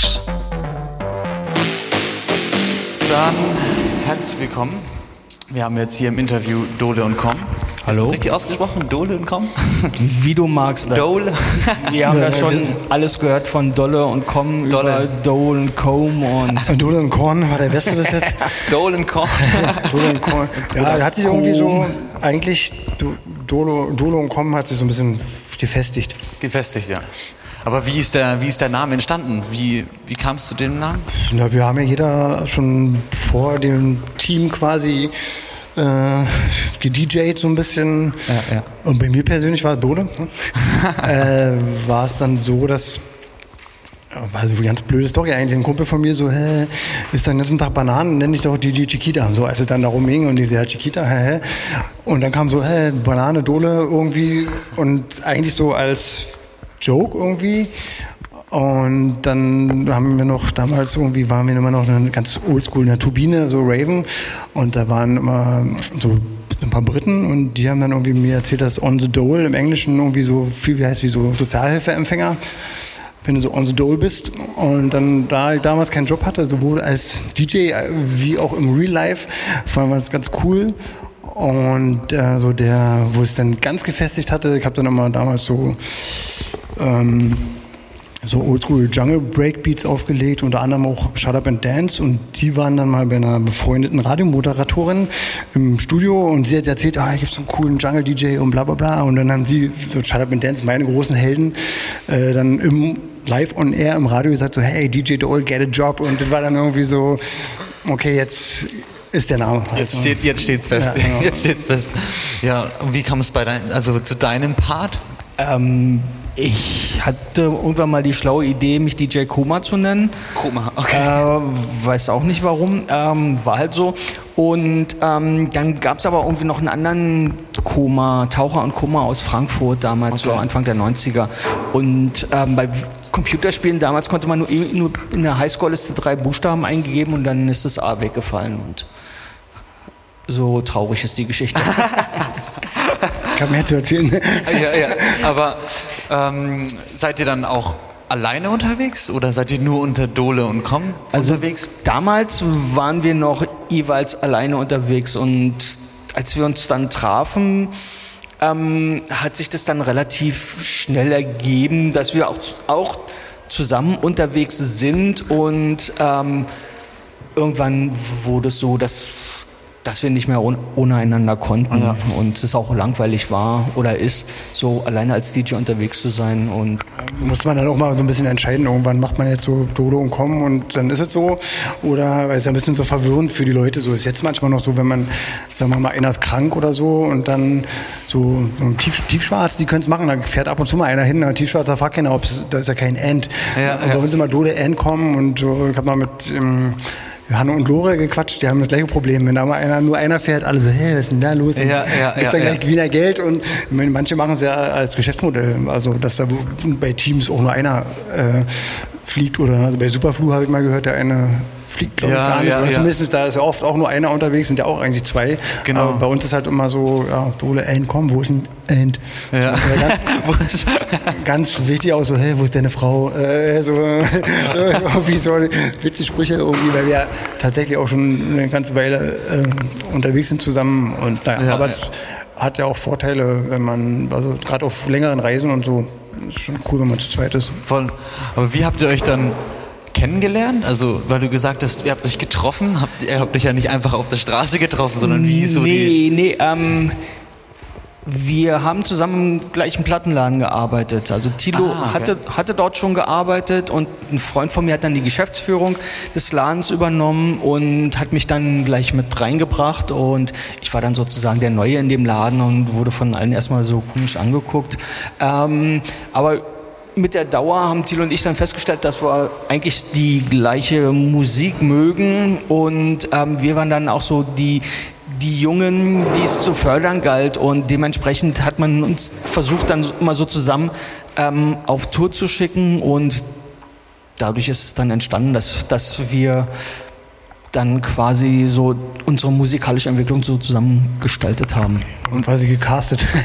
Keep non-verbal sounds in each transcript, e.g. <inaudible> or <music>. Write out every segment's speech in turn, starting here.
Talks. Dann herzlich willkommen. Wir haben jetzt hier im Interview Dole und Com. Hallo. Ist das richtig ausgesprochen? Dole und Com? <laughs> Wie du magst. Dole. <laughs> Wir haben da schon alles gehört von Dolle und Com Dolle. über Dole und Com und Und Dole und Korn war der Beste bis jetzt. <laughs> Dole und Com. Dole und Korn. Ja, der hat sich irgendwie so, eigentlich, Do- Dolo, Dolo und Korn hat sich so ein bisschen gefestigt. Gefestigt, ja. Aber wie ist der, wie ist der Name entstanden? Wie, wie kam es zu dem Namen? Na, wir haben ja jeder schon vor dem Team quasi äh, gedjayt so ein bisschen. Ja, ja. Und bei mir persönlich war Dole. Ne? <laughs> äh, war es dann so, dass war so eine ganz blöde Story eigentlich. Ein Kumpel von mir so, hä, ist dann den ganzen Tag Bananen, nenn dich doch DJ Chiquita. So, als es dann darum ging und die so, ja, Chiquita, hä, hä. Und dann kam so, hä, Banane, Dole irgendwie und eigentlich so als Joke irgendwie. Und dann haben wir noch, damals irgendwie waren wir immer noch eine ganz oldschool, eine Turbine, so Raven. Und da waren immer so ein paar Briten und die haben dann irgendwie mir erzählt, dass on the dole im Englischen irgendwie so viel wie heißt wie so Sozialhilfeempfänger wenn du so on the dole bist und dann da ich damals keinen Job hatte, sowohl als DJ wie auch im Real Life, fanden wir das ganz cool. Und äh, so der, wo es dann ganz gefestigt hatte, ich habe dann immer damals so ähm, so oldschool Jungle Breakbeats aufgelegt, unter anderem auch Shut Up and Dance und die waren dann mal bei einer befreundeten Radiomoderatorin im Studio und sie hat erzählt, ah, ich gibt so einen coolen Jungle DJ und bla bla bla und dann haben sie so Shut Up and Dance, meine großen Helden, äh, dann im live on air im Radio gesagt so, hey DJ Dole, get a job und das war dann irgendwie so, okay, jetzt ist der Name. halt, Jetzt ne? steht jetzt steht's fest. Ja, genau. <laughs> Jetzt steht's fest. Ja, und wie kam es bei dein, also zu deinem Part? ähm, ich hatte irgendwann mal die schlaue Idee, mich DJ Koma zu nennen. Koma, okay. Äh, weiß auch nicht warum, ähm, war halt so. Und ähm, dann gab es aber irgendwie noch einen anderen Koma, Taucher und Koma aus Frankfurt damals, so Okay. Anfang der 90er. Und ähm, bei Computerspielen damals konnte man nur, nur in der Highscore-Liste drei Buchstaben eingegeben und dann ist das A weggefallen. Und so traurig ist die Geschichte. <laughs> Ich habe mehr zu erzählen. ja, ja. Aber ähm, seid ihr dann auch alleine unterwegs oder seid ihr nur unter Dole und Com Also unterwegs? damals waren wir noch jeweils alleine unterwegs und als wir uns dann trafen, ähm, hat sich das dann relativ schnell ergeben, dass wir auch, auch zusammen unterwegs sind und ähm, irgendwann wurde es so, dass, dass wir nicht mehr ohne, einander konnten Ja. und es auch langweilig war oder ist, so alleine als DJ unterwegs zu sein und muss man dann auch mal so ein bisschen entscheiden, irgendwann macht man jetzt so Dodo und Komm und dann ist es so. Oder weil es ja ein bisschen so verwirrend für die Leute so ist. Jetzt manchmal noch so, wenn man, sagen wir mal, einer ist krank oder so und dann so, so ein Tief, Tiefschwarz, die können es machen, da fährt ab und zu mal einer hin, ein Tiefschwarzer fragt keiner, ob da ist ja kein End. Ja, und ja. bei uns immer Dode End kommen und so, ich habe mal mit ähm, Hanno und Lore gequatscht, die haben das gleiche Problem. Wenn da mal einer, nur einer fährt, alle so, hä, was ist denn da los? Und Ja, ja, gibt's ja, dann gleich ja. Wiener Geld und manche machen es ja als Geschäftsmodell, also dass da bei Teams auch nur einer äh, fliegt oder also bei Superflu habe ich mal gehört, der eine fliegt glaube Ja, ich gar nicht. ja. Zumindest da ist ja oft auch nur einer unterwegs, sind ja auch eigentlich zwei. Genau. Aber bei uns ist halt immer so, ja, Dole, End, komm, wo ist denn End? Ja. So, ganz, <laughs> Wo ist- ganz wichtig auch so, hey, wo ist deine Frau? Äh, so, <laughs> irgendwie so witzige Sprüche irgendwie, weil wir tatsächlich auch schon eine ganze Weile äh, unterwegs sind zusammen und naja, Ja, aber es hat ja auch Vorteile, wenn man, also gerade auf längeren Reisen und so, ist schon cool, wenn man zu zweit ist. Voll. Aber wie habt ihr euch dann kennengelernt? Also, weil du gesagt hast, ihr habt euch getroffen, habt, ihr habt euch ja nicht einfach auf der Straße getroffen, sondern wie so die. nee, nee, ähm, wir haben zusammen im gleichen Plattenladen gearbeitet. Also Tilo Ah, okay. hatte, hatte dort schon gearbeitet und ein Freund von mir hat dann die Geschäftsführung des Ladens übernommen und hat mich dann gleich mit reingebracht und ich war dann sozusagen der Neue in dem Laden und wurde von allen erstmal so komisch angeguckt. Ähm, aber mit der Dauer haben Thilo und ich dann festgestellt, dass wir eigentlich die gleiche Musik mögen. Und ähm, wir waren dann auch so die, die Jungen, die es zu fördern galt. Und dementsprechend hat man uns versucht dann immer so zusammen ähm, auf Tour zu schicken. Und dadurch ist es dann entstanden, dass, dass wir dann quasi so unsere musikalische Entwicklung so zusammen gestaltet haben. Und quasi gecastet. <laughs>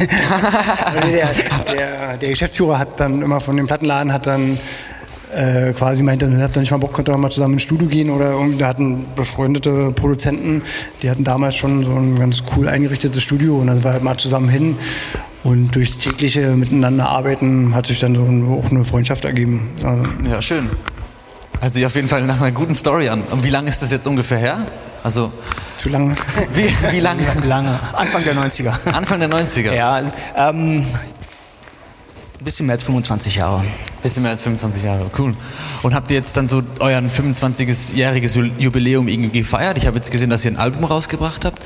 Also der, der, der Geschäftsführer hat dann immer von dem Plattenladen hat dann äh, quasi meinte, ihr habt da nicht mal Bock, könnt ihr mal zusammen ins Studio gehen oder irgendwie, da hatten befreundete Produzenten, die hatten damals schon so ein ganz cool eingerichtetes Studio und dann war halt mal zusammen hin und durchs tägliche Miteinander arbeiten hat sich dann so ein, auch eine Freundschaft ergeben. Also, Ja, schön. Hört sich auf jeden Fall nach einer guten Story an. Und wie lange ist das jetzt ungefähr her? Also, zu lange. wie, wie lange? <laughs> Lange. Anfang der 90er. Anfang der 90er. Ja, ähm, ein bisschen mehr als 25 Jahre. Bisschen mehr als 25 Jahre, cool. Und habt ihr jetzt dann so euren 25-jähriges Jubiläum irgendwie gefeiert? Ich habe jetzt gesehen, dass ihr ein Album rausgebracht habt.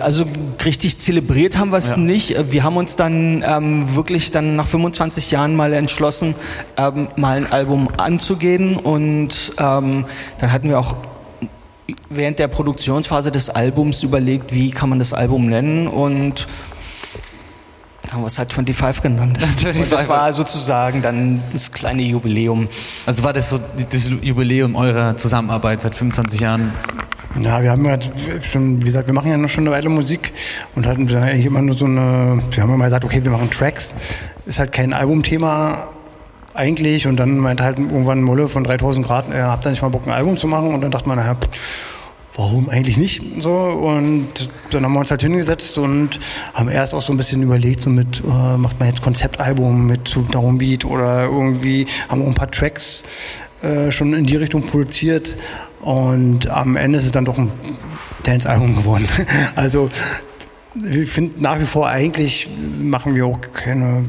Also richtig zelebriert haben wir es Ja. nicht. Wir haben uns dann ähm, wirklich dann nach 25 Jahren mal entschlossen, ähm, mal ein Album anzugehen und ähm, dann hatten wir auch während der Produktionsphase des Albums überlegt, wie kann man das Album nennen und haben wir es halt 25 genannt. <laughs> 25. Und das war sozusagen dann das kleine Jubiläum. Also war das so das Jubiläum eurer Zusammenarbeit seit 25 Jahren? Ja, wir haben ja schon, wie gesagt, wir machen ja noch schon eine Weile Musik und hatten wir eigentlich immer nur so eine, wir haben immer gesagt, okay, wir machen Tracks. Ist halt kein Albumthema eigentlich und dann meinte halt irgendwann Molle von 3000 Grad, ihr habt da nicht mal Bock, ein Album zu machen und dann dachte man, naja, warum eigentlich nicht? So und dann haben wir uns halt hingesetzt und haben erst auch so ein bisschen überlegt, so mit, äh, macht man jetzt Konzeptalbum mit Downbeat oder irgendwie, haben auch ein paar Tracks äh, schon in die Richtung produziert und am Ende ist es dann doch ein Dance-Album geworden. <laughs> Also ich finde nach wie vor eigentlich machen wir auch keine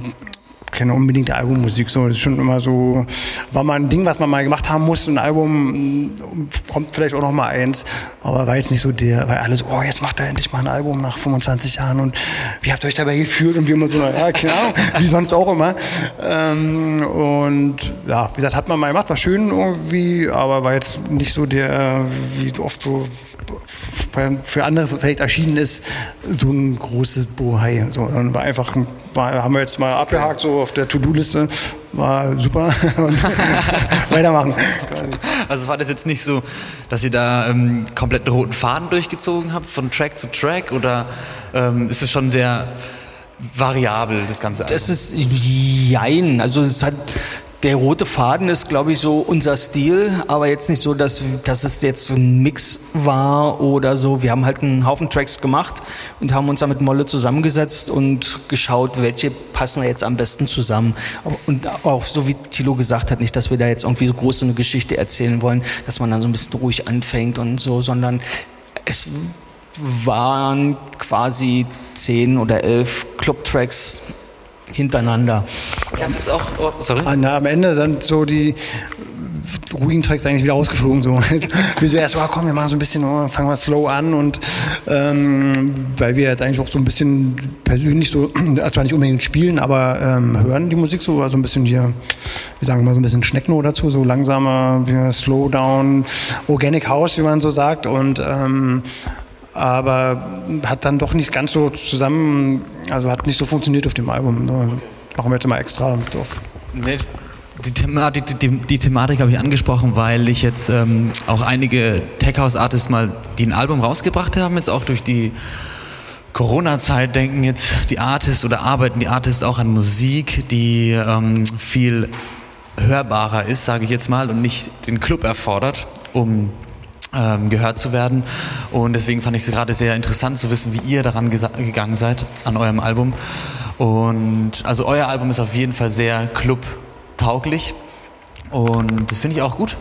keine unbedingte Albummusik. So, das ist schon immer so, war mal ein Ding, was man mal gemacht haben muss. Ein Album mm, kommt vielleicht auch noch mal eins, aber war jetzt nicht so der, weil alles, oh, jetzt macht er endlich mal ein Album nach 25 Jahren und wie habt ihr euch dabei gefühlt? Und wir immer so, ja, Ahnung, <laughs> wie sonst auch immer. Ähm, und ja, wie gesagt, hat man mal gemacht, war schön irgendwie, aber war jetzt nicht so der, wie oft so für andere vielleicht erschienen ist, so ein großes Bohai. So, dann war einfach, war, haben wir jetzt mal abgehakt, so auf der To-Do-Liste, war super <laughs> und <laughs> weitermachen. Also war das jetzt nicht so, dass ihr da ähm, komplett einen roten Faden durchgezogen habt, von Track zu Track? Oder ähm, ist es schon sehr variabel, das ganze Album? Das ist jein. Also es hat der rote Faden ist, glaube ich, so unser Stil, aber jetzt nicht so, dass, dass es jetzt so ein Mix war oder so. Wir haben halt einen Haufen Tracks gemacht und haben uns dann mit Molle zusammengesetzt und geschaut, welche passen jetzt am besten zusammen. Und auch so wie Thilo gesagt hat, nicht, dass wir da jetzt irgendwie so groß so eine Geschichte erzählen wollen, dass man dann so ein bisschen ruhig anfängt und so, sondern es waren quasi zehn oder elf Club-Tracks hintereinander. Ja, das ist auch, oh, sorry. Ah, na, am Ende sind so die ruhigen Tracks eigentlich wieder ausgeflogen. So. <laughs> wir so erst, oh, komm, wir machen so ein bisschen, oh, fangen wir slow an und ähm, weil wir jetzt eigentlich auch so ein bisschen persönlich so, <clears throat> zwar nicht unbedingt spielen, aber ähm, hören die Musik so, also ein bisschen hier, wir sagen mal so ein bisschen Schneckno dazu, so langsamer, ja, Slow Down, Organic House, wie man so sagt und ähm, aber hat dann doch nicht ganz so zusammen, also hat nicht so funktioniert auf dem Album. So, machen wir jetzt mal extra drauf. Nee, die Thematik, die, die, die Thematik habe ich angesprochen, weil ich jetzt ähm, auch einige Tech House Artists mal, die ein Album rausgebracht haben, jetzt auch durch die Corona-Zeit denken jetzt die Artists oder arbeiten die Artists auch an Musik, die ähm, viel hörbarer ist, sage ich jetzt mal, und nicht den Club erfordert, um ähm, gehört zu werden. Und deswegen fand ich es gerade sehr interessant zu wissen, wie ihr daran gegangen seid an eurem Album. Und also euer Album ist auf jeden Fall sehr clubtauglich. Und das finde ich auch gut.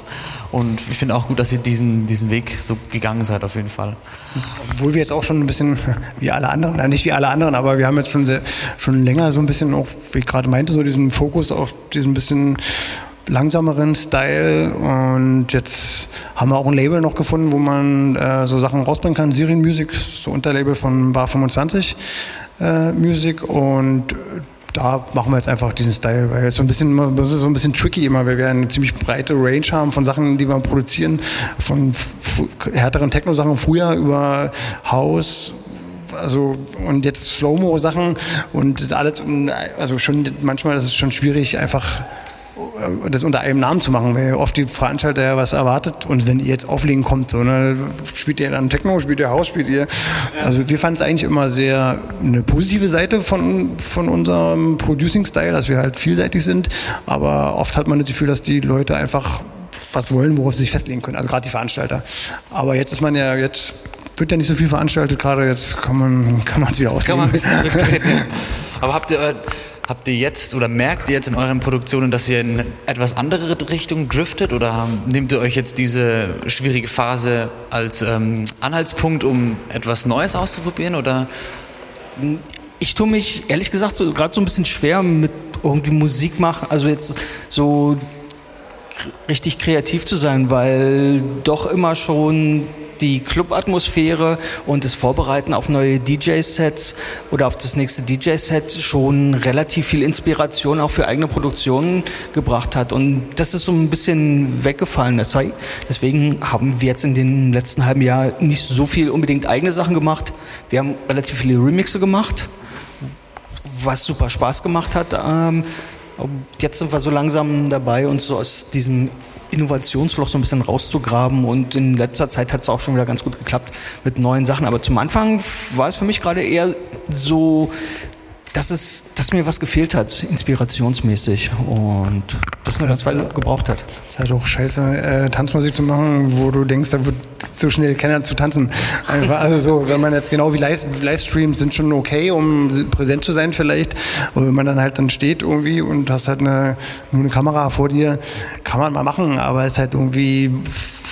Und ich finde auch gut, dass ihr diesen, diesen Weg so gegangen seid, auf jeden Fall. Obwohl wir jetzt auch schon ein bisschen <laughs> wie alle anderen, na, nicht wie alle anderen, aber wir haben jetzt schon, sehr, schon länger so ein bisschen auch, wie ich gerade meinte, so diesen Fokus auf diesen bisschen langsameren Style. Und jetzt haben wir auch ein Label noch gefunden, wo man äh, so Sachen rausbringen kann, Syrien Music, so Unterlabel von Bar 25 äh, Music. Und da machen wir jetzt einfach diesen Style, weil es so ein bisschen, das ist so ein bisschen tricky immer, weil wir eine ziemlich breite Range haben von Sachen, die wir produzieren, von härteren Techno-Sachen früher über House, also und jetzt Slow-Mo-Sachen. Und alles, also schon manchmal ist es schon schwierig, einfach das unter einem Namen zu machen, weil oft die Veranstalter ja was erwartet und wenn ihr jetzt auflegen kommt, so, ne, spielt ihr dann Techno, spielt ihr Haus, spielt ihr. Also wir fanden es eigentlich immer sehr eine positive Seite von, von unserem Producing-Style, dass wir halt vielseitig sind, aber oft hat man das Gefühl, dass die Leute einfach was wollen, worauf sie sich festlegen können, also gerade die Veranstalter. Aber jetzt ist man ja, jetzt wird ja nicht so viel veranstaltet, gerade jetzt kann man kann es wieder auslegen. Kann man ein bisschen zurücktreten. <laughs> Aber habt ihr, äh, habt ihr jetzt oder merkt ihr jetzt in euren Produktionen, dass ihr in etwas andere Richtung driftet oder nehmt ihr euch jetzt diese schwierige Phase als ähm, Anhaltspunkt, um etwas Neues auszuprobieren oder? Ich tue mich ehrlich gesagt so, gerade so ein bisschen schwer mit irgendwie Musik machen, also jetzt so richtig kreativ zu sein, weil doch immer schon die Club-Atmosphäre und das Vorbereiten auf neue DJ-Sets oder auf das nächste DJ-Set schon relativ viel Inspiration auch für eigene Produktionen gebracht hat. Und das ist so ein bisschen weggefallen. Deswegen haben wir jetzt in den letzten halben Jahr nicht so viel unbedingt eigene Sachen gemacht. Wir haben relativ viele Remixe gemacht, was super Spaß gemacht hat. Ähm, jetzt sind wir so langsam dabei, uns so aus diesem Innovationsloch so ein bisschen rauszugraben und in letzter Zeit hat es auch schon wieder ganz gut geklappt mit neuen Sachen. Aber zum Anfang war es für mich gerade eher so dass, es, dass mir was gefehlt hat, inspirationsmäßig. Und das eine ganz Weile gebraucht hat. Es ist halt auch scheiße, äh, Tanzmusik zu machen, wo du denkst, da wird so schnell keiner zu tanzen. Einfach, also so, wenn man jetzt genau wie Live, Livestreams sind schon okay, um präsent zu sein vielleicht. Aber wenn man dann halt dann steht irgendwie und hast halt eine, nur eine Kamera vor dir, kann man mal machen, aber es ist halt irgendwie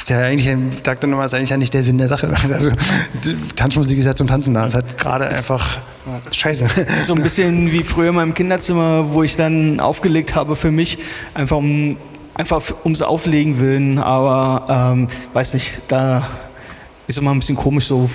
ist ja eigentlich, sagt dann immer, ist eigentlich ja nicht der Sinn der Sache. <laughs> Also Tanzmusik ist ja zum Tanzen da. Es hat gerade einfach scheiße. So ein bisschen wie früher in meinem Kinderzimmer, wo ich dann aufgelegt habe für mich, einfach um einfach ums Auflegen willen, aber ähm, weiß nicht, da ist immer ein bisschen komisch so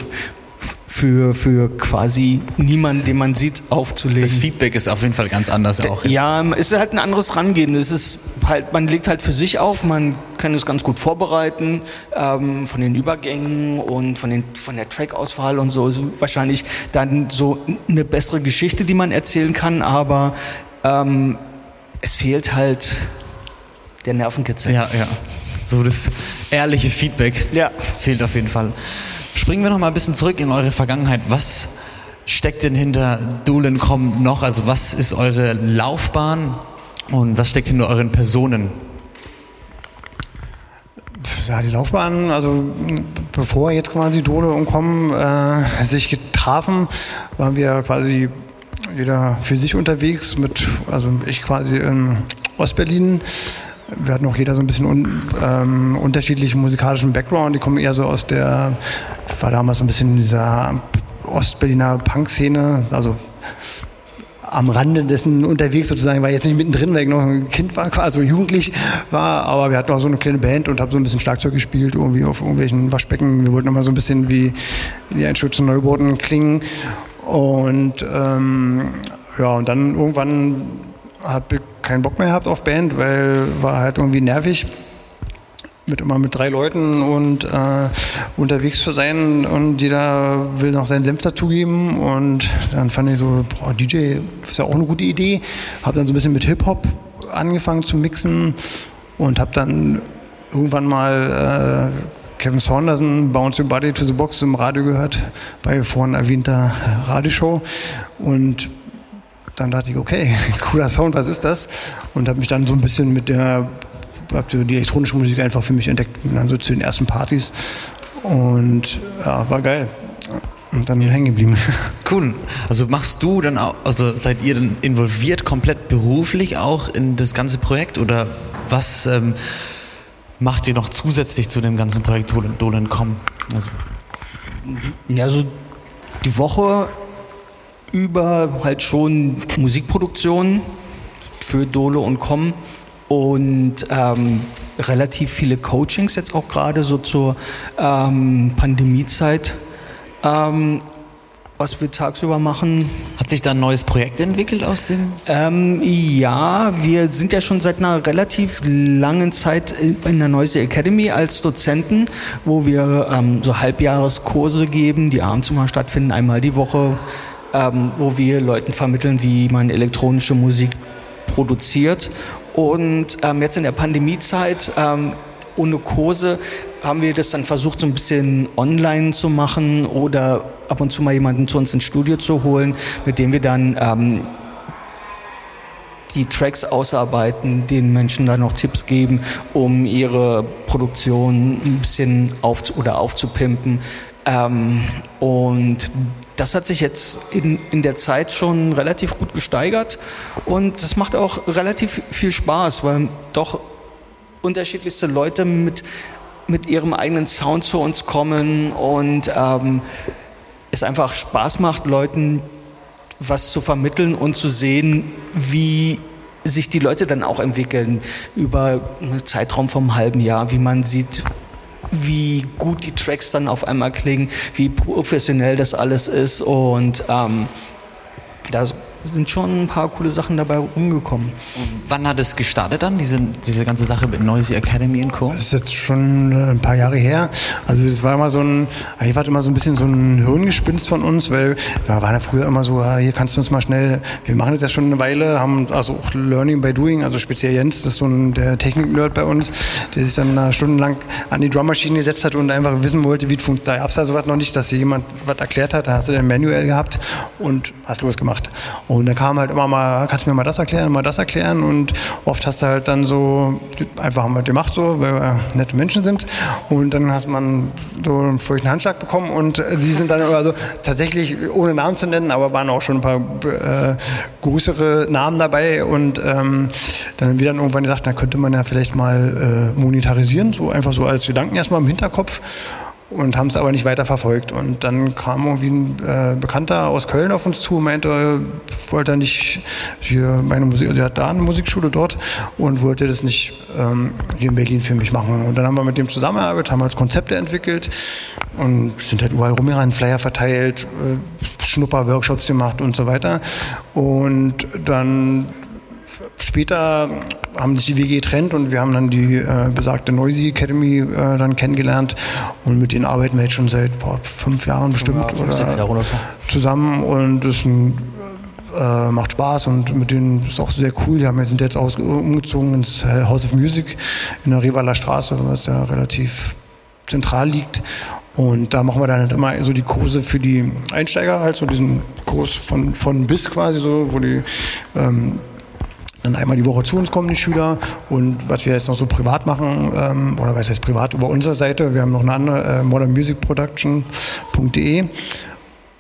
für, für quasi niemanden, den man sieht, aufzulegen. Das Feedback ist auf jeden Fall ganz anders auch. Jetzt. Ja, es ist halt ein anderes Rangehen. Es ist halt, man legt halt für sich auf, man kann es ganz gut vorbereiten, ähm, von den Übergängen und von, den, von der Track-Auswahl und so. Ist wahrscheinlich dann so eine bessere Geschichte, die man erzählen kann, aber ähm, es fehlt halt der Nervenkitzel. Ja, ja. So das ehrliche Feedback ja. fehlt auf jeden Fall. Springen wir noch mal ein bisschen zurück in eure Vergangenheit. Was steckt denn hinter Dolencom noch? Also was ist eure Laufbahn und was steckt hinter euren Personen? Ja, die Laufbahn, also bevor jetzt quasi Dole und Com äh, sich getrafen, waren wir quasi jeder für sich unterwegs mit, also ich quasi in Ostberlin, wir hatten auch jeder so ein bisschen un, ähm, unterschiedlichen musikalischen Background. Die kommen eher so aus der, war damals so ein bisschen in dieser Ostberliner Punk-Szene, also am Rande dessen unterwegs sozusagen, war jetzt nicht mittendrin, weil ich noch ein Kind war, <laughs> also jugendlich war, aber wir hatten auch so eine kleine Band und haben so ein bisschen Schlagzeug gespielt, irgendwie auf irgendwelchen Waschbecken. Wir wollten immer so ein bisschen wie die Einschütze Neubauten klingen. Und ähm, ja, und dann irgendwann habe keinen Bock mehr gehabt auf Band, weil war halt irgendwie nervig mit immer mit drei Leuten und äh, unterwegs zu sein und jeder will noch seinen Senf dazugeben und dann fand ich so, boah, DJ ist ja auch eine gute Idee. Habe dann so ein bisschen mit Hip-Hop angefangen zu mixen und habe dann irgendwann mal äh, Kevin Saunderson, Bounce Your Body to the Box im Radio gehört, bei vorhin erwähnter Radioshow und dann dachte ich, okay, <laughs> cooler Sound, was ist das? Und habe mich dann so ein bisschen mit der, habe so die elektronische Musik einfach für mich entdeckt, bin dann so zu den ersten Partys und ja, war geil. Und dann hängen geblieben. <laughs> Cool. Also machst du dann auch, also seid ihr dann involviert komplett beruflich auch in das ganze Projekt oder was ähm, macht ihr noch zusätzlich zu dem ganzen Projekt Dolan.com? Also. Ja, also die Woche über halt schon Musikproduktionen für Dole und Com und ähm, relativ viele Coachings jetzt auch gerade so zur ähm, Pandemiezeit. Ähm, was wir tagsüber machen. Hat sich da ein neues Projekt entwickelt aus dem? Ähm, ja, wir sind ja schon seit einer relativ langen Zeit in der Noisy Academy als Dozenten, wo wir ähm, so Halbjahreskurse geben, die abends immer stattfinden, einmal die Woche ähm, wo wir Leuten vermitteln, wie man elektronische Musik produziert Und ähm, jetzt in der Pandemiezeit ähm, ohne Kurse haben wir das dann versucht, so ein bisschen online zu machen oder ab und zu mal jemanden zu uns ins Studio zu holen, mit dem wir dann ähm, die Tracks ausarbeiten, den Menschen dann noch Tipps geben, um ihre Produktion ein bisschen auf oder aufzupimpen. Ähm, und das hat sich jetzt in, in der Zeit schon relativ gut gesteigert und es macht auch relativ viel Spaß, weil doch unterschiedlichste Leute mit, mit ihrem eigenen Sound zu uns kommen und ähm, es einfach Spaß macht, Leuten was zu vermitteln und zu sehen, wie sich die Leute dann auch entwickeln. Über einen Zeitraum vom halben Jahr, wie man sieht, wie gut die Tracks dann auf einmal klingen, wie professionell das alles ist. Und ähm, das sind schon ein paar coole Sachen dabei rumgekommen. Wann hat es gestartet dann, diese, diese ganze Sache mit Noisy Academy und Co.? Das ist jetzt schon äh, ein paar Jahre her. Also das war immer so ein, ich war immer so ein bisschen so ein Hirngespinst von uns, weil wir waren ja früher immer so, hier kannst du uns mal schnell, wir machen das ja schon eine Weile, haben also auch Learning by Doing, also speziell Jens, das ist so ein, der Technik-Nerd bei uns, der sich dann stundenlang an die Drummaschine gesetzt hat und einfach wissen wollte, wie es funktioniert. Da gab es ja sowas noch nicht, dass dir jemand was erklärt hat, da hast du dann manuell gehabt und hast losgemacht. Und und da kam halt immer mal, kannst du mir mal das erklären, mal das erklären? Und oft hast du halt dann so, einfach haben wir gemacht so, weil wir nette Menschen sind. Und dann hast man so einen feuchten Handschlag bekommen und die sind dann also tatsächlich, ohne Namen zu nennen, aber waren auch schon ein paar äh, größere Namen dabei. Und ähm, dann dann irgendwann gedacht, da könnte man ja vielleicht mal äh, monetarisieren, so einfach so als Gedanken erstmal im Hinterkopf und haben es aber nicht weiter verfolgt. Und dann kam irgendwie ein äh, Bekannter aus Köln auf uns zu und meinte, wollte er nicht hier meine Musik, also er hat da eine Musikschule dort und wollte das nicht ähm, hier in Berlin für mich machen. Und dann haben wir mit dem zusammengearbeitet, haben als Konzepte entwickelt und sind halt überall rumgerannt, Flyer verteilt, äh, Schnupper-Workshops gemacht und so weiter. Und dann später haben sich die WG getrennt und wir haben dann die äh, besagte Noisy Academy äh, dann kennengelernt und mit denen arbeiten wir jetzt schon seit boah, fünf Jahren bestimmt ja, fünf, oder, sechs Jahre oder so. zusammen und das ein, äh, macht Spaß und mit denen ist auch sehr cool. Die haben, wir sind jetzt aus, umgezogen ins House of Music in der Rivaler Straße, was ja relativ zentral liegt. Und da machen wir dann halt immer so die Kurse für die Einsteiger, halt so diesen Kurs von, von bis quasi so, wo die ähm, dann einmal die Woche zu uns kommen, die Schüler. Und was wir jetzt noch so privat machen, ähm, oder was heißt privat, über unsere Seite, wir haben noch eine andere, äh, modernmusicproduction.de.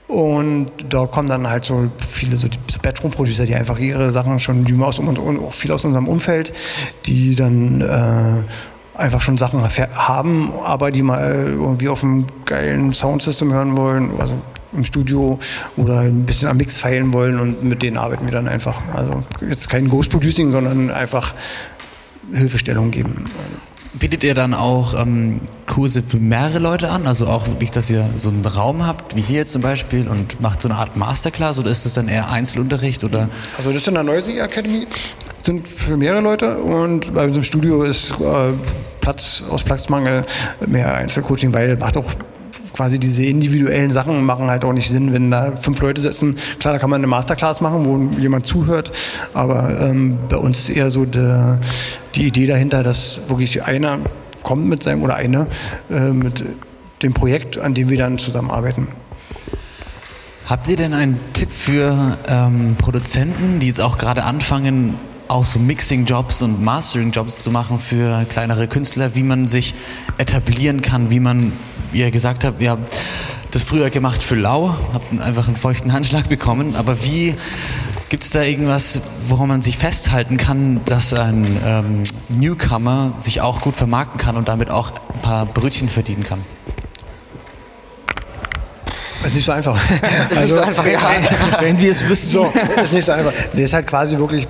Und da kommen dann halt so viele so, so Bedroom-Producer, die einfach ihre Sachen schon, die aus, und auch viel aus unserem Umfeld, die dann äh, einfach schon Sachen haben, aber die mal irgendwie auf einem geilen Soundsystem hören wollen. Also im Studio oder ein bisschen am Mix feilen wollen und mit denen arbeiten wir dann einfach. Also jetzt kein Ghost Producing, sondern einfach Hilfestellung geben. Bietet ihr dann auch ähm, Kurse für mehrere Leute an? Also auch wirklich, dass ihr so einen Raum habt, wie hier zum Beispiel, und macht so eine Art Masterclass oder ist es dann eher Einzelunterricht? Oder? Also das ist in der Noisy Academy, sind für mehrere Leute und bei unserem Studio ist äh, Platz aus Platzmangel mehr Einzelcoaching, weil macht auch quasi diese individuellen Sachen machen halt auch nicht Sinn, wenn da fünf Leute sitzen. Klar, da kann man eine Masterclass machen, wo jemand zuhört, aber ähm, bei uns ist eher so de, die Idee dahinter, dass wirklich einer kommt mit seinem oder eine äh, mit dem Projekt, an dem wir dann zusammenarbeiten. Habt ihr denn einen Tipp für ähm, Produzenten, die jetzt auch gerade anfangen, auch so Mixing-Jobs und Mastering-Jobs zu machen für kleinere Künstler, wie man sich etablieren kann, wie man ihr gesagt habt, ihr habt das früher gemacht für lau, habt einfach einen feuchten Handschlag bekommen, aber wie gibt es da irgendwas, woran man sich festhalten kann, dass ein ähm, Newcomer sich auch gut vermarkten kann und damit auch ein paar Brötchen verdienen kann? Das ist nicht so einfach. Das ist also, nicht so also, einfach, ja. Wenn wir es wüssten. So, ist nicht so einfach. Das ist halt quasi wirklich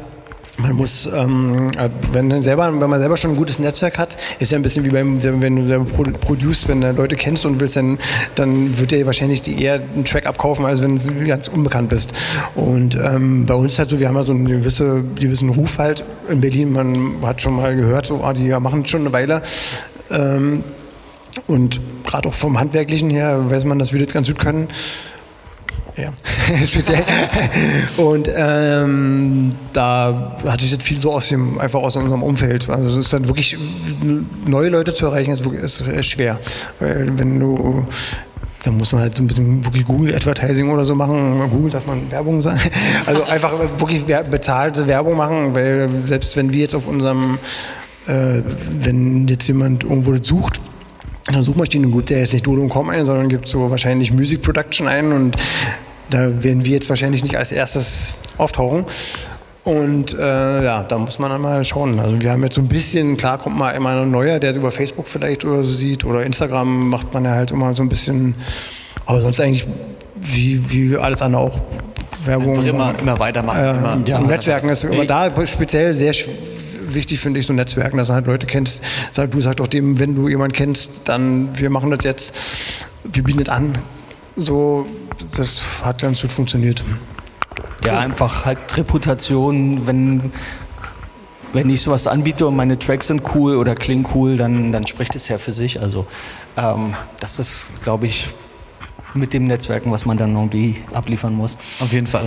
man muss, ähm, wenn, selber, wenn man selber schon ein gutes Netzwerk hat, ist ja ein bisschen wie beim, wenn du selber produce, wenn du Leute kennst und willst, dann, dann wird dir wahrscheinlich die eher einen Track abkaufen, als wenn du ganz unbekannt bist. Und ähm, bei uns ist halt so, wir haben ja so einen gewisse, gewissen Ruf halt in Berlin. Man hat schon mal gehört, so, ah, die machen schon eine Weile. Ähm, und gerade auch vom Handwerklichen her weiß man, dass wir das ganz gut können. Ja, <laughs> speziell. und ähm, da hatte ich jetzt viel so aus dem, einfach aus unserem Umfeld. Also es ist dann wirklich, neue Leute zu erreichen, ist, ist schwer. Weil wenn du da muss man halt ein bisschen wirklich Google Advertising oder so machen. Google darf man Werbung sagen. <laughs> Also einfach wirklich bezahlte Werbung machen, weil selbst wenn wir jetzt auf unserem, äh, wenn jetzt jemand irgendwo sucht, dann Suchmaschine, gut, der ist nicht Dodo.com ein, sondern gibt so wahrscheinlich Music Production ein und da werden wir jetzt wahrscheinlich nicht als erstes auftauchen. Und äh, ja, da muss man dann mal schauen. Also wir haben jetzt so ein bisschen, klar kommt mal immer ein neuer, der über Facebook vielleicht oder so sieht oder Instagram macht man ja halt immer so ein bisschen, aber sonst eigentlich wie, wie alles andere auch Werbung. Einfach immer, immer weitermachen. Äh, immer ja, Netzwerken ist aber da speziell sehr wichtig, finde ich, so Netzwerken, dass du halt Leute kennst. Sag, du sagst doch dem, wenn du jemanden kennst, dann wir machen das jetzt, wir bieten das an. So, das hat ganz gut funktioniert. Ja, einfach halt Reputation, wenn, wenn ich sowas anbiete und meine Tracks sind cool oder klingen cool, dann, dann spricht es ja für sich. Also ähm, das ist, glaube ich, mit dem Netzwerken, was man dann irgendwie abliefern muss. Auf jeden Fall.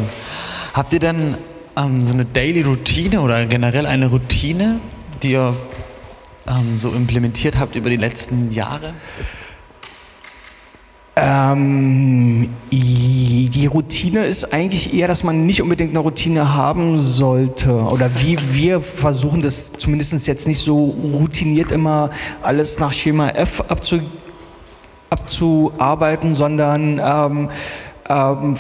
Habt ihr denn ähm, so eine Daily Routine oder generell eine Routine, die ihr ähm, so implementiert habt über die letzten Jahre? Ähm, die Routine ist eigentlich eher, dass man nicht unbedingt eine Routine haben sollte. Oder wie wir versuchen das zumindest jetzt nicht so routiniert immer alles nach Schema F abzu, abzuarbeiten, sondern ähm, ähm,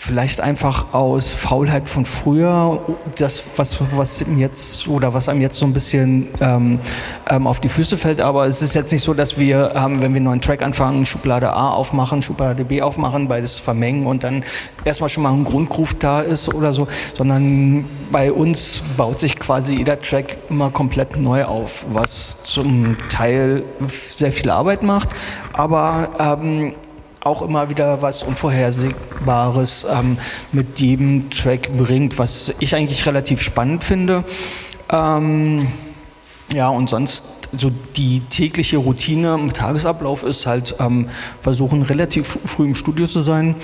vielleicht einfach aus Faulheit von früher, das, was, was jetzt oder was einem jetzt so ein bisschen ähm, ähm, auf die Füße fällt. Aber es ist jetzt nicht so, dass wir, ähm, wenn wir einen neuen Track anfangen, Schublade A aufmachen, Schublade B aufmachen, beides vermengen und dann erstmal schon mal ein Grundgroove da ist oder so, sondern bei uns baut sich quasi jeder Track immer komplett neu auf, was zum Teil sehr viel Arbeit macht, aber ähm, auch immer wieder was Unvorhersehbares ähm, mit jedem Track bringt, was ich eigentlich relativ spannend finde. Ähm, ja, und sonst so die tägliche Routine im Tagesablauf ist halt ähm, versuchen, relativ früh im Studio zu sein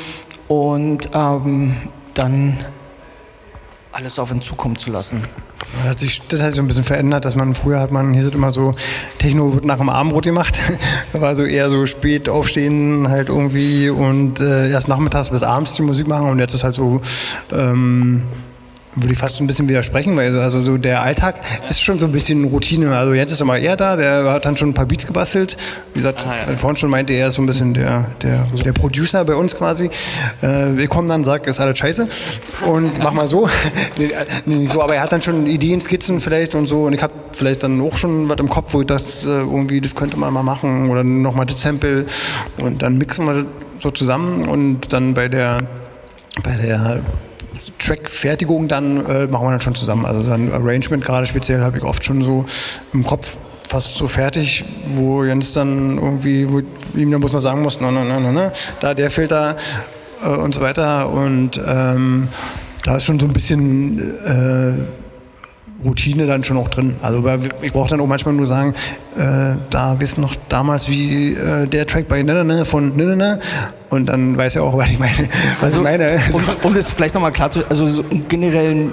und ähm, dann alles auf ihn zukommen zu lassen. Das hat sich, das hat sich so ein bisschen verändert, dass man früher hat man, hier sind immer so, Techno wird nach dem Abendbrot gemacht. <laughs> war so eher so spät aufstehen halt irgendwie und äh, erst nachmittags bis abends die Musik machen und jetzt ist halt so, ähm, würde ich fast ein bisschen widersprechen, weil also so der Alltag ist schon so ein bisschen Routine. Also jetzt ist er da, der hat dann schon ein paar Beats gebastelt. Wie gesagt, ah, ja. vorhin schon meinte er ist so ein bisschen der, der, der Producer bei uns quasi. Äh, wir kommen dann, sagt, ist alles scheiße und mach mal so. <laughs> nee, nee, so. Aber er hat dann schon Ideen, Skizzen vielleicht und so und ich habe vielleicht dann auch schon was im Kopf, wo ich dachte, äh, irgendwie, das könnte man mal machen oder nochmal das Sample und dann mixen wir das so zusammen und dann bei der bei der Track-Fertigung dann äh, machen wir dann schon zusammen. Also dann Arrangement gerade speziell habe ich oft schon so im Kopf fast so fertig, wo Jens dann irgendwie, wo ihm dann bloß noch sagen muss, no, no, no, no, no, da der Filter äh, und so weiter. Und ähm, da ist schon so ein bisschen äh, Routine dann schon auch drin. Also ich brauche dann auch manchmal nur sagen, äh, da wissen noch damals wie äh, der Track bei Nene von Nene und dann weiß er auch, was ich meine. Was also, ich meine. Um, um das vielleicht nochmal klar zu, also so generell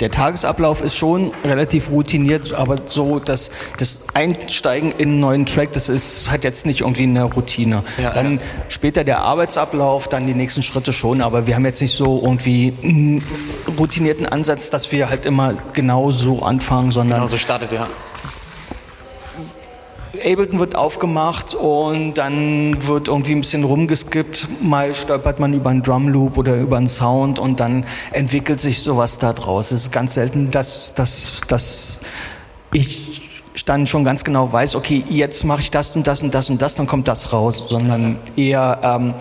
der Tagesablauf ist schon relativ routiniert, aber so das, das Einsteigen in einen neuen Track, das ist, hat jetzt nicht irgendwie eine Routine. Ja, dann ja. später der Arbeitsablauf, dann die nächsten Schritte schon, aber wir haben jetzt nicht so irgendwie einen routinierten Ansatz, dass wir halt immer genau so anfangen, sondern. Genau so startet, ja. Ableton wird aufgemacht und dann wird irgendwie ein bisschen rumgeskippt. Mal stolpert man über einen Drumloop oder über einen Sound und dann entwickelt sich sowas da draus. Es ist ganz selten, dass, dass, dass ich dann schon ganz genau weiß, okay, jetzt mache ich das und das und das und das, dann kommt das raus, sondern eher ähm,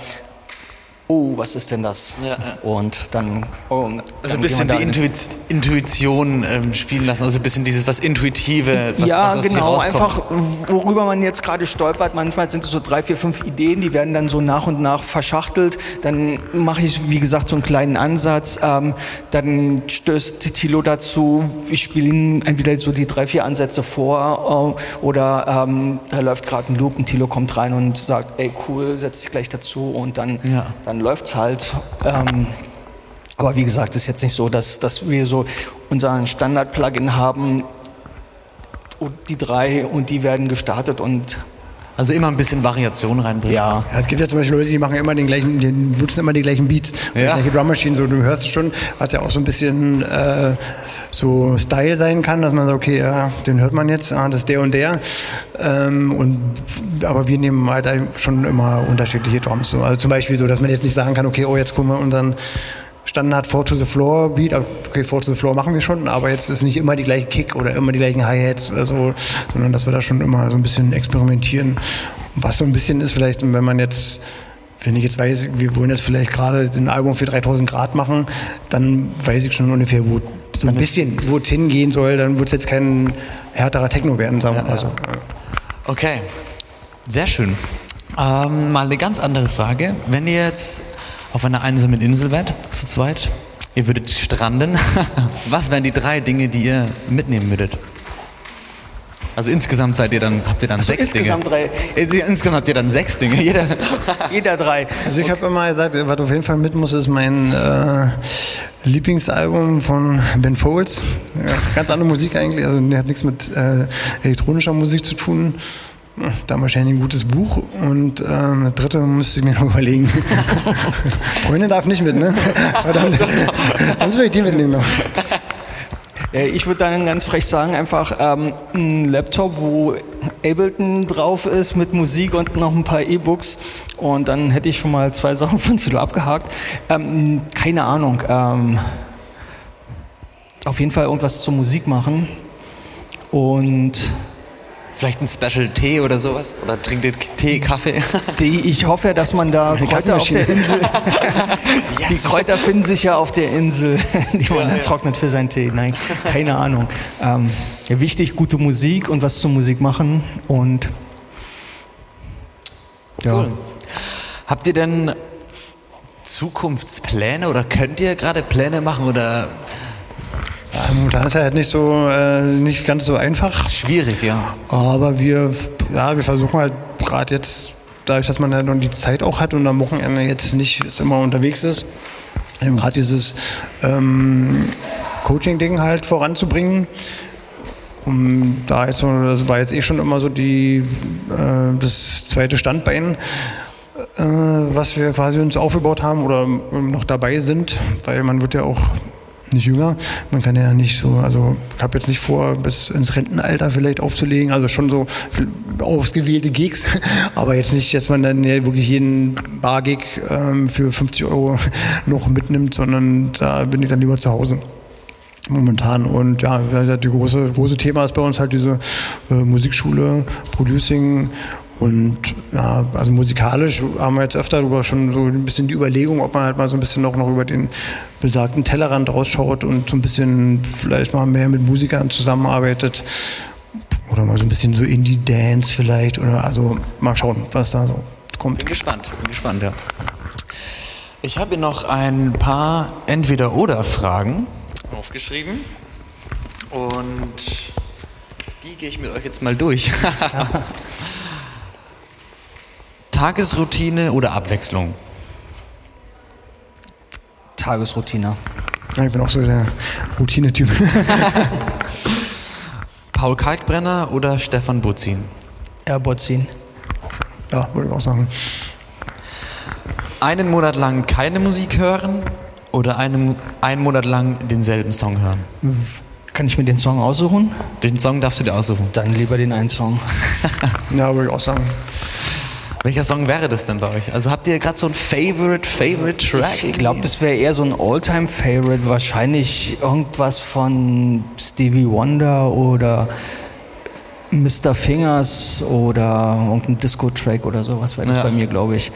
oh, was ist denn das? Ja, ja. Und dann, oh, dann also ein bisschen die Intuition ähm, spielen lassen, also ein bisschen dieses was Intuitive, was, ja, was genau, einfach worüber man jetzt gerade stolpert. Manchmal sind es so drei, vier, fünf Ideen, die werden dann so nach und nach verschachtelt. Dann mache ich, wie gesagt, so einen kleinen Ansatz. Ähm, dann stößt Tilo dazu, ich spiele ihm entweder so die drei, vier Ansätze vor äh, oder ähm, da läuft gerade ein Loop und Tilo kommt rein und sagt, ey cool, setz dich gleich dazu und dann, ja. dann dann läuft's halt. Ähm, aber wie gesagt, ist jetzt nicht so, dass, dass wir so unseren Standard-Plugin haben, die drei und die werden gestartet und Also immer ein bisschen Variation reinbringen. ja, Ja, es gibt ja zum Beispiel Leute, die machen immer den gleichen, die nutzen immer die gleichen Beats, die Ja. gleiche Drum Machine. So, du hörst es schon, was ja auch so ein bisschen äh, so Style sein kann, dass man sagt, okay, ja, den hört man jetzt, ah, das ist der und der. Ähm, und aber wir nehmen halt schon immer unterschiedliche Drums. So. Also zum Beispiel so, dass man jetzt nicht sagen kann, okay, oh, jetzt gucken wir unseren Standard Four to the Floor Beat, also, okay, Four to the Floor machen wir schon, aber jetzt ist nicht immer die gleiche Kick oder immer die gleichen Hi-Hats oder so, sondern dass wir da schon immer so ein bisschen experimentieren. Was so ein bisschen ist vielleicht, wenn man jetzt, wenn ich jetzt weiß, wir wollen jetzt vielleicht gerade ein Album für 3000 Grad machen, dann weiß ich schon ungefähr, wo so ein bisschen, wo es hingehen soll, dann wird es jetzt kein härterer Techno werden, sagen wir mal so. Okay, sehr schön. Ähm, mal eine ganz andere Frage. Wenn ihr jetzt auf einer einsamen Insel wärt, zu zweit, ihr würdet stranden, <laughs> was wären die drei Dinge, die ihr mitnehmen würdet? Also insgesamt seid ihr dann, habt ihr dann sechs insgesamt Dinge. drei. Äh, Insgesamt habt ihr dann sechs Dinge. <laughs> Jeder. jeder drei. Also ich habe immer gesagt, was auf jeden Fall mit muss, ist mein äh, Lieblingsalbum von Ben Folds. Ja, ganz andere Musik eigentlich, also der hat nichts mit äh, elektronischer Musik zu tun. Da wahrscheinlich ein gutes Buch und ähm, das dritte müsste ich mir noch <laughs> überlegen. <laughs> Freundin darf nicht mit, ne? <laughs> Verdammt. Sonst würde ich die mitnehmen noch. Ich würde dann ganz frech sagen, einfach ähm, ein Laptop, wo Ableton drauf ist mit Musik und noch ein paar E-Books. Und dann hätte ich schon mal zwei Sachen von Silo abgehakt. Ähm, keine Ahnung. Ähm, auf jeden Fall irgendwas zur Musik machen. Und Vielleicht ein Special Tee oder sowas? Oder trinkt ihr Tee, Kaffee? die, ich hoffe, dass man da <laughs> Kräuter auf der Insel. <laughs> Die Kräuter finden sich ja auf der Insel, <laughs> die man dann trocknet für seinen Tee. Nein, keine Ahnung. Ähm, ja, wichtig, gute Musik und was zur Musik machen. Und ja. Cool. Habt ihr denn Zukunftspläne oder könnt ihr gerade Pläne machen oder Ja, momentan ist ja halt nicht so, äh, nicht ganz so einfach. schwierig, ja? Aber wir, ja, wir versuchen halt gerade jetzt, dadurch, dass man halt noch die Zeit auch hat und am Wochenende jetzt nicht jetzt immer unterwegs ist, eben gerade dieses ähm, Coaching-Ding halt voranzubringen. Um da jetzt, das war jetzt eh schon immer so die, äh, das zweite Standbein, äh, was wir quasi uns aufgebaut haben oder noch dabei sind, weil man wird ja auch nicht jünger. Man kann ja nicht so, also ich habe jetzt nicht vor, bis ins Rentenalter vielleicht aufzulegen, also schon so ausgewählte Gigs, <laughs> aber jetzt nicht, dass man dann ja wirklich jeden Bar-Gig ähm, für 50 Euro <laughs> noch mitnimmt, sondern da bin ich dann lieber zu Hause momentan. Und ja, das große, große Thema ist bei uns halt diese äh, Musikschule, Producing und ja, also musikalisch haben wir jetzt öfter darüber schon so ein bisschen die Überlegung, ob man halt mal so ein bisschen auch noch über den besagten Tellerrand rausschaut und so ein bisschen vielleicht mal mehr mit Musikern zusammenarbeitet. Oder mal so ein bisschen so Indie-Dance vielleicht. Oder also mal schauen, was da so kommt. Bin gespannt, bin gespannt, ja. Ich habe hier noch ein paar Entweder-Oder-Fragen aufgeschrieben und die gehe ich mit euch jetzt mal durch. <laughs> Tagesroutine oder Abwechslung? Tagesroutine. Ja, ich bin auch so der Routine-Typ. <laughs> Paul Kalkbrenner oder Stefan Butzin? Airbot ziehen. ja, würde ich auch sagen. Einen Monat lang keine Musik hören oder einen, einen Monat lang denselben Song hören? Kann ich mir den Song aussuchen? Den Song darfst du dir aussuchen. Dann lieber den einen Song. <laughs> Ja, würde ich auch sagen. Welcher Song wäre das denn bei euch? Also habt ihr gerade so ein Favorite, Favorite Track? Ich glaube, das wäre eher so ein All-Time-Favorite. Wahrscheinlich irgendwas von Stevie Wonder oder Mr. Fingers oder irgendein Disco-Track oder sowas wäre das Ja. bei mir, glaube ich.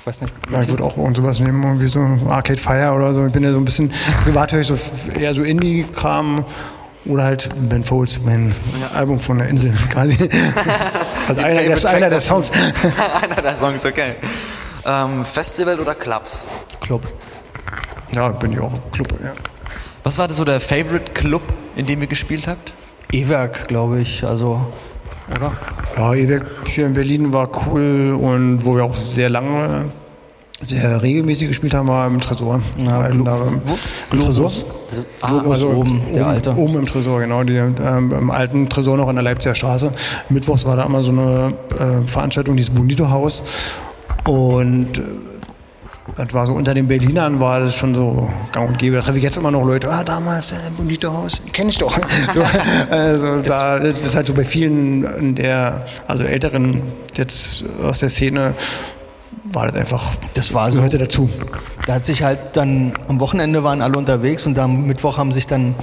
Ich weiß nicht. Ja, ich würde auch irgend sowas nehmen, irgendwie so Arcade Fire oder so. Ich bin ja so ein bisschen, <laughs> privat höre ich so eher so Indie-Kram oder halt Ben Folds, mein Album von der Insel <laughs> quasi. Also einer, der, einer der Songs. <laughs> Einer der Songs, okay. Ähm, Festival oder Clubs? Club. Ja, bin ich auch Club, ja. Was war das so der Favorite Club, in dem ihr gespielt habt? E-Werk, glaube ich. Also, oder? Ja, E-Werk hier in Berlin war cool und wo wir auch sehr lange sehr regelmäßig gespielt haben, war im Tresor. Ja, Im, da, im, im Tresor. Ah, also oben, der alte. Oben im Tresor, genau. Die, ähm, Im alten Tresor noch in der Leipziger Straße. Mittwochs war da immer so eine äh, Veranstaltung, dieses Bonito-Haus. Und äh, das war so unter den Berlinern war das schon so gang und gäbe. Da treffe ich jetzt immer noch Leute, ah, damals, äh, Bonito Haus, kenne ich doch. <laughs> so, also das, da, das ist halt so bei vielen in der, also Älteren jetzt aus der Szene, war das einfach, Das war so. gehörte dazu. Da hat sich halt dann, am Wochenende waren alle unterwegs und am Mittwoch haben sich dann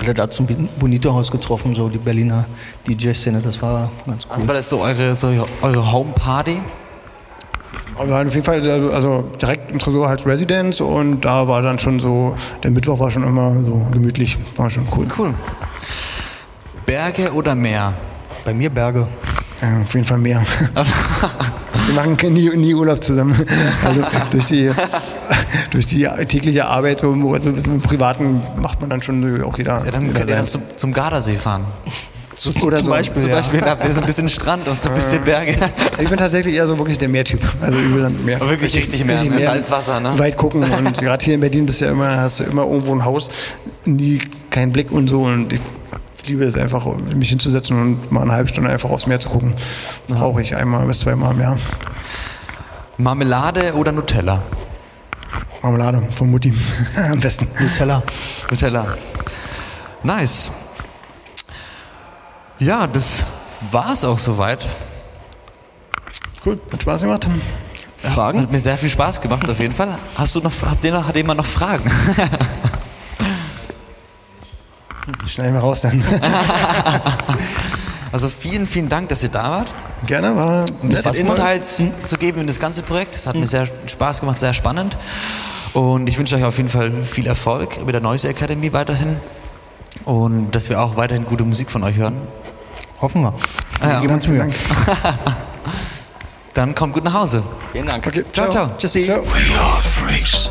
alle da zum Bonito-Haus getroffen, so die Berliner DJ-Szene. Das war ganz cool. War das so eure, so eure Home-Party? Wir waren auf jeden Fall, also- also direkt im Tresor halt Residence und da war dann schon so, der Mittwoch war schon immer so gemütlich, war schon cool. Cool. Berge oder Meer? Bei mir Berge. Ja, auf jeden Fall mehr. <laughs> Wir machen <laughs> nie, nie Urlaub zusammen. <laughs> Also durch die, durch die tägliche Arbeit, also im Privaten macht man dann schon auch jeder. Ja, dann könnt ihr dann zum, zum Gardasee fahren. Oder zum so. Beispiel. Zum Ja. Beispiel ihr so ein bisschen Strand und so ein bisschen Berge. Ich bin tatsächlich eher so wirklich der Meertyp. Also will dann mehr. Wirklich richtig Meer, richtig mehr Salzwasser, ne? Weit gucken und <laughs> gerade hier in Berlin bist du ja immer, hast du immer irgendwo ein Haus, nie keinen Blick und so und ich liebe es einfach, mich hinzusetzen und mal eine halbe Stunde einfach aufs Meer zu gucken. Brauche ich einmal bis zweimal im Jahr. Marmelade oder Nutella? Marmelade von Mutti <laughs> am besten. Nutella. Nutella. Nice. Ja, das war's auch soweit. Cool, hat Spaß gemacht. Fragen? Hat mir sehr viel Spaß gemacht, auf jeden Fall. Hast du noch, habt ihr noch, hat jemand noch Fragen? <laughs> Schneiden wir raus dann. <laughs> Also vielen, vielen Dank, dass ihr da wart. Gerne, war Ein bisschen Insights zu geben in das ganze Projekt. Es hat mir sehr Spaß gemacht, sehr spannend. Und ich wünsche euch auf jeden Fall viel Erfolg mit der Noise Academy weiterhin. Und dass wir auch weiterhin gute Musik von euch hören. Hoffen wir. Ja. Geben uns Mühe. <laughs> Dann kommt gut nach Hause. Vielen Dank. Okay, Ciao, ciao. Tschüssi. Ciao. We are freaks.